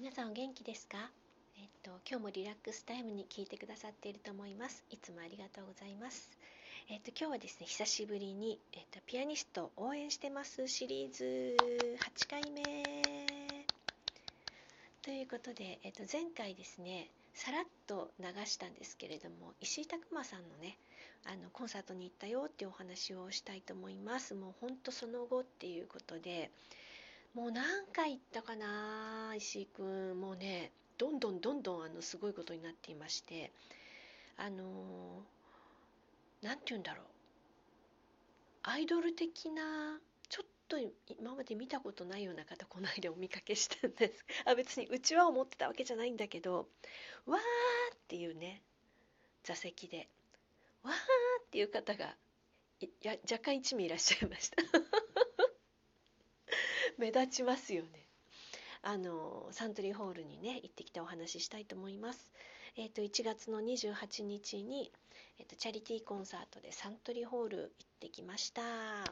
皆さんお元気ですか？えっと今日もリラックスタイムに聞いてくださっていると思います。いつもありがとうございます。えっと今日はですね久しぶりにえっとピアニスト応援してます。シリーズ8回目。ということでえっと前回ですねさらっと流したんですけれども石井拓磨さんのねあのコンサートに行ったよっていうお話をしたいと思います。もうほんとその後っていうことでもう何回行ったかな石井くんもうねどんどんどんどんあのすごいことになっていましてあの何て言うんだろう。アイドル的なちょっと今まで見たことないような方この間お見かけしたんです。あ別にうちは思ってたわけじゃないんだけどわーっていうね座席でわーっていう方がいや若干1名いらっしゃいました。目立ちますよね。あのサントリーホールにね行ってきたお話ししたいと思います。えっ、ー、と1月の28日に、えーと、チャリティーコンサートでサントリーホール行ってきました。あ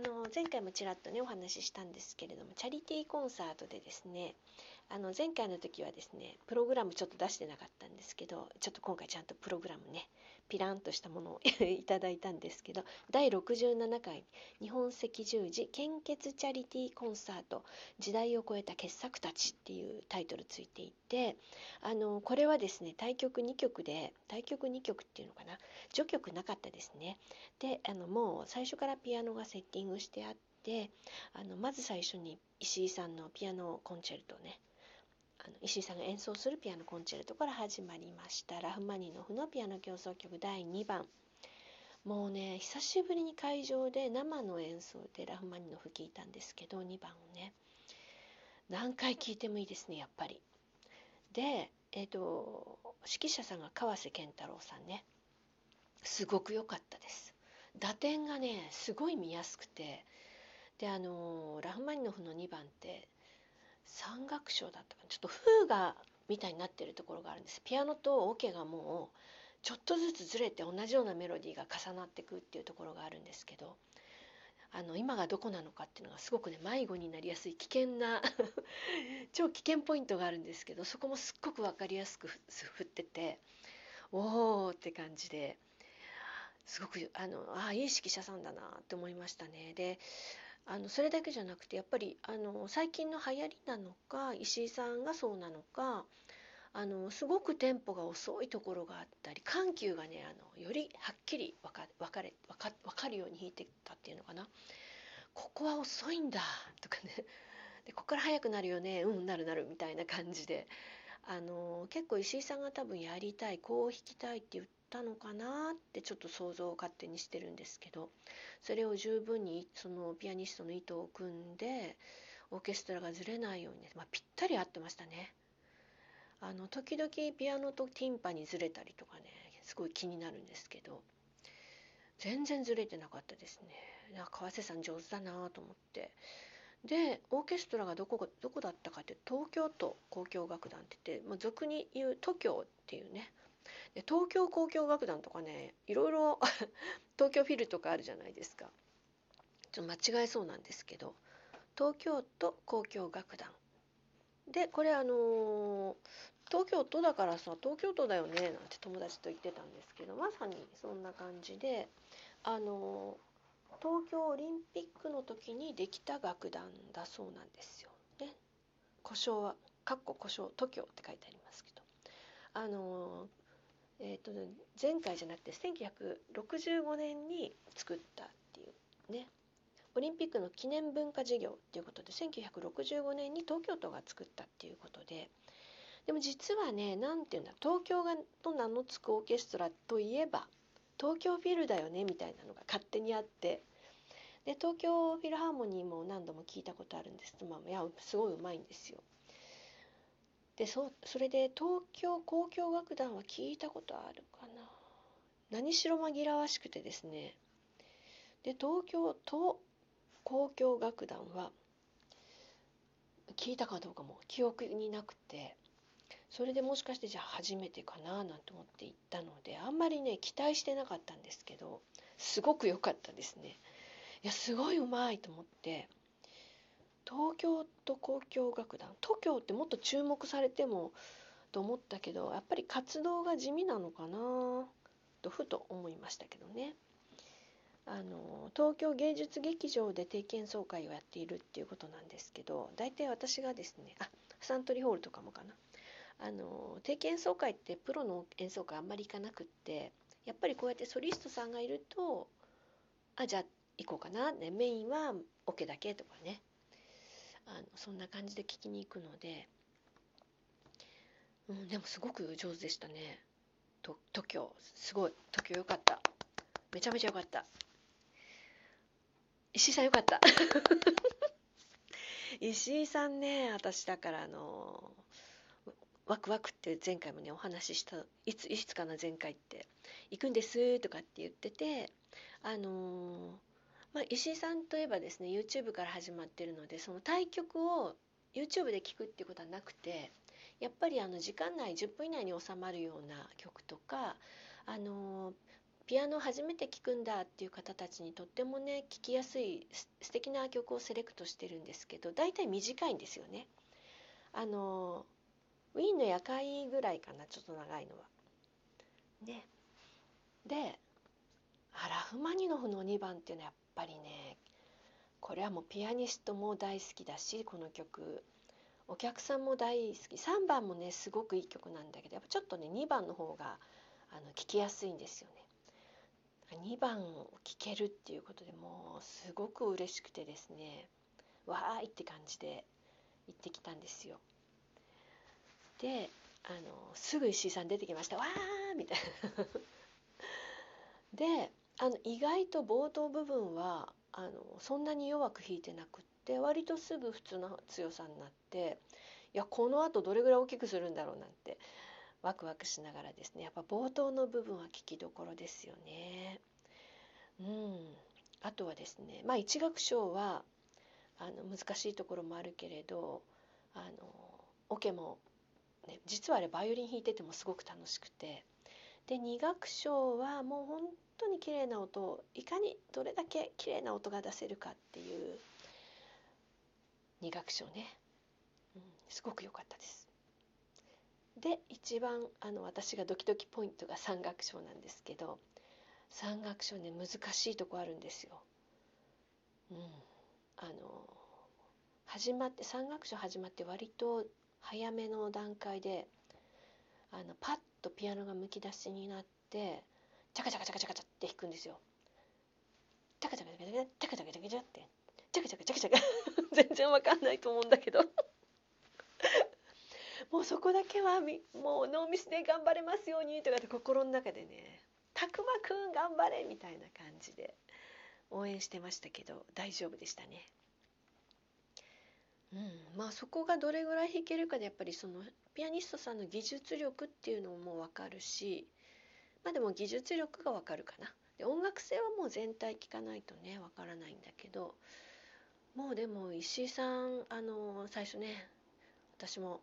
の前回もちらっとねお話ししたんですけれどもチャリティーコンサートでですねあの前回の時はですねプログラムちょっと出してなかったんですけどちょっと今回ちゃんとプログラムねピランとしたものを いただいたんですけど第67回日本赤十字献血チャリティーコンサート時代を超えた傑作たちっていうタイトルついていてあのこれはですね対局2曲で対局2曲っていうのかな序曲なかったですね。であのもう最初からピアノがセッティングしてあってあのまず最初に石井さんのピアノコンチェルトねあの石井さんが演奏するピアノコンチェルトから始まりましたラフマニノフのピアノ協奏曲第2番。もうね久しぶりに会場で生の演奏でラフマニノフ聴いたんですけど2番をね。何回聴いてもいいですねやっぱり。でえっ、ー、と指揮者さんが川瀬健太郎さんね。すごく良かったです。打点がねすごい見やすくて。であのラフマニノフの2番って三楽章だったかなちょっとフーガみたいになってるところがあるんですピアノとオケがもうちょっとずつずれて同じようなメロディーが重なってくっていうところがあるんですけどあの今がどこなのかっていうのがすごくね迷子になりやすい危険な 超危険ポイントがあるんですけどそこもすっごく分かりやすく振ってておおって感じですごくあのああいい指揮者さんだなって思いましたね。であのそれだけじゃなくてやっぱりあの最近の流行りなのか石井さんがそうなのかあのすごくテンポが遅いところがあったり緩急がねあのよりはっきり分か分かれ分か分かるように弾いてたっていうのかな。ここは遅いんだとかね。でここから速くなるよね。うんなるなるみたいな感じで。あの結構石井さんが多分やりたいこう弾きたいって言ったのかなってちょっと想像を勝手にしてるんですけどそれを十分にそのピアニストの意図を組んでオーケストラがずれないように、まあ、ぴったり合ってましたね。あの時々ピアノとティンパにずれたりとかねすごい気になるんですけど全然ずれてなかったですね。川瀬さん上手だなと思ってでオーケストラがどこどこだったかって東京都交響楽団って言って、まあ、俗に言う都京っていうねで東京交響楽団とかねいろいろ 東京フィルとかあるじゃないですか。ちょっと間違えそうなんですけど東京都交響楽団。でこれあのー、東京都だからさ東京都だよねなんて友達と言ってたんですけどまさにそんな感じであのー、東京オリンピックの時にできた楽団だそうなんですよ。ね、故障は「かっこ故障都京」って書いてありますけど。あのえーと、前回じゃなくて1965年に作ったっていうね。オリンピックの記念文化事業っていうことで1965年に東京都が作ったっていうことで。でも実はね何て言うんだ東京がと名の付くオーケストラといえば東京フィルだよねみたいなのが勝手にあって。で東京フィルハーモニーも何度も聞いたことあるんです。まあいやすごいうまいんですよ。でそれで東京交響楽団は聞いたことあるかな。何しろ紛らわしくてですね。で東京都交響楽団は聞いたかどうかも記憶になくて。それでもしかしてじゃあ初めてかななんて思って行ったのであんまりね期待してなかったんですけどすごく良かったですね。いやすごいうまいと思って。東京都交響楽団東京ってもっと注目されてもと思ったけどやっぱり活動が地味なのかなとふと思いましたけどね。あの東京芸術劇場で定期演奏会をやっているっていうことなんですけど大体私がですねあサントリーホールとかもかな。あの定期演奏会ってプロの演奏会あんまり行かなくってやっぱりこうやってソリストさんがいるとあじゃあ行こうかな、ね、メインはオ、ケだけとかね。あのそんな感じで聞きに行くので、うん、でもすごく上手でしたね。と TOKIO すごい。TOKIO よかった。めちゃめちゃよかった。石井さんよかった。石井さんね私だからあのワクワクって前回もねお話しした。いついつかな前回って。行くんですとかって言っててあのまあ、石井さんといえばですね YouTube から始まってるのでその対局を YouTube で聴くっていうことはなくてやっぱりあの時間内10分以内に収まるような曲とかあのピアノ初めて聴くんだっていう方たちにとってもね聴きやすい素敵な曲をセレクトしてるんですけど大体短いんですよね。あのウィーンの夜会ぐらいかなちょっと長いのは。ね。であラフマニノフの2番っていうのはやっぱりねこれはもうピアニストも大好きだしこの曲お客さんも大好き3番もねすごくいい曲なんだけどやっぱちょっとね2番の方があの聴きやすいんですよね。2番を聴けるっていうことでもうすごく嬉しくてですねわーいって感じで行ってきたんですよ。であのすぐ石井さん出てきました「わー!」みたいな。であの意外と冒頭部分はあのそんなに弱く弾いてなくって割とすぐ普通の強さになっていやこのあとどれぐらい大きくするんだろうなんてワクワクしながらですね。やっぱ冒頭の部分は聞きどころですよね。うん、あとはですねまあ一楽章はあの難しいところもあるけれどあのオケも、ね、実はあれバイオリン弾いててもすごく楽しくて。で二楽章はもう本当に綺麗な音をいかにどれだけ綺麗な音が出せるかっていう二楽章ね、うん、すごく良かったです。で一番あの私がドキドキポイントが三楽章なんですけど三楽章ね難しいとこあるんですよ。うん、あの始まって三楽章始まって割と早めの段階であのパッとピアノがむき出しになってチャカチャカチャカチャカチャって弾くんですよ。チャカチャカチャカチャカチャカチャカチャカチャってチャカチャカチャカチャカ全然わかんないと思うんだけどもうそこだけはもうノーミスで頑張れますようにとかって心の中でね「たくまくん頑張れ!」みたいな感じで応援してましたけど大丈夫でしたね。うん、まあそこがどれぐらい弾けるかでやっぱりそのピアニストさんの技術力っていうのも分かるしまあでも技術力がわかるかな。で音楽性はもう全体聞かないとねわからないんだけどもうでも石井さんあの最初ね私も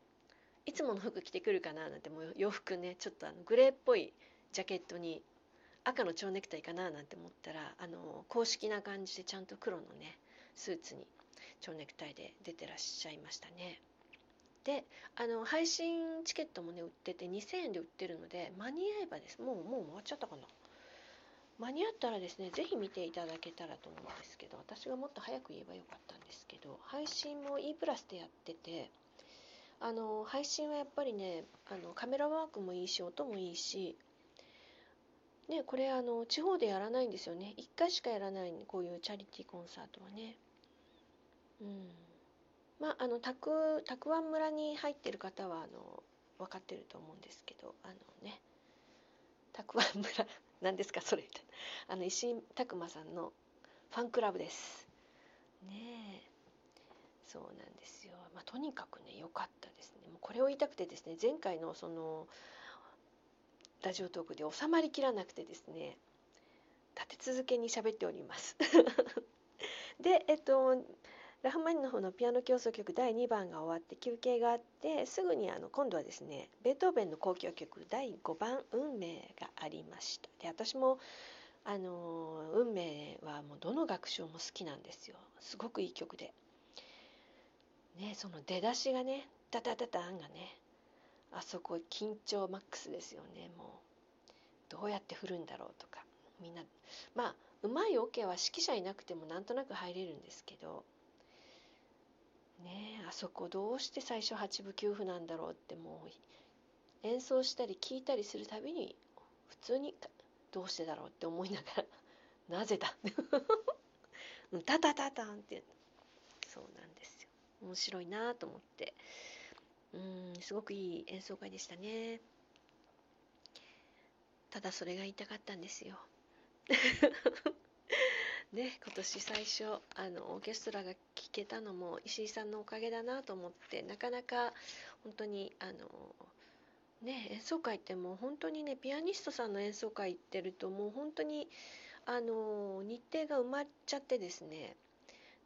いつもの服着てくるかななんてもう洋服ねちょっとあのグレーっぽいジャケットに赤の蝶ネクタイかななんて思ったらあの公式な感じでちゃんと黒のねスーツに蝶ネクタイで出てらっしゃいましたね。であの配信チケットもね売ってて2000円で売ってるので間に合えばです。もうもう終わっちゃったかな。間に合ったらですね是非見ていただけたらと思うんですけど私がもっと早く言えばよかったんですけど配信も E プラスでやっててあの配信はやっぱりねあのカメラワークもいいし音もいいしねこれあの地方でやらないんですよね。1回しかやらないこういうチャリティーコンサートはね。うん。まあ、あのたくたくわん村に入ってる方はあの分かってると思うんですけどあのね。たくわん村 何ですかそれあの石井拓磨さんのファンクラブです。ねえ。そうなんですよ、まあ、とにかくね良かったですね。もうこれを言いたくてですね前回のそのラジオトークで収まりきらなくてですね立て続けに喋っております。でえっとラフマニノフのピアノ協奏曲第2番が終わって休憩があってすぐにあの今度はですねベートーベンの交響曲第5番「運命」がありました。で私もあの運命はもうどの楽章も好きなんですよ。すごくいい曲で。ねその出だしがねダダダダンがねあそこ緊張マックスですよね。もうどうやって振るんだろうとか。みんなまあうまいオ、ケは指揮者いなくてもなんとなく入れるんですけどねあそこどうして最初8分9分なんだろうってもう演奏したり聞いたりするたびに普通にどうしてだろうって思いながら なぜだタタタタンってそうなんですよ面白いなと思ってうんすごくいい演奏会でしたね。ただそれが言いたかったんですよ。ね今年最初あのオーケストラが聴けたのも石井さんのおかげだなと思ってなかなか本当にあのね演奏会ってもう本当にねピアニストさんの演奏会行ってるともう本当にあの日程が埋まっちゃってですね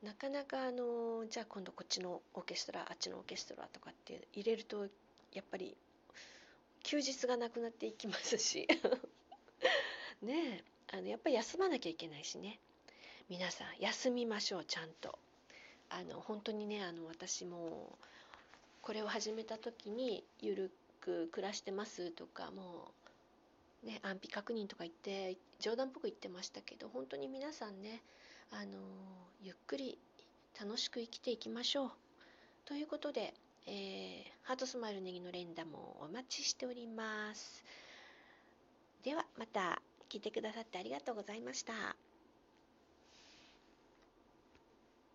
なかなかあのじゃあ今度こっちのオーケストラあっちのオーケストラとかって入れるとやっぱり休日がなくなっていきますし。ねあのやっぱり休まなきゃいけないしね。皆さん休みましょうちゃんと。あの本当にねあの私もこれを始めた時にゆるく暮らしてますとかもうね安否確認とか言って冗談っぽく言ってましたけど本当に皆さんねあのゆっくり楽しく生きていきましょう。ということで、えー、ハートスマイルネギの連打もお待ちしております。ではまた聞いてくださってありがとうございました。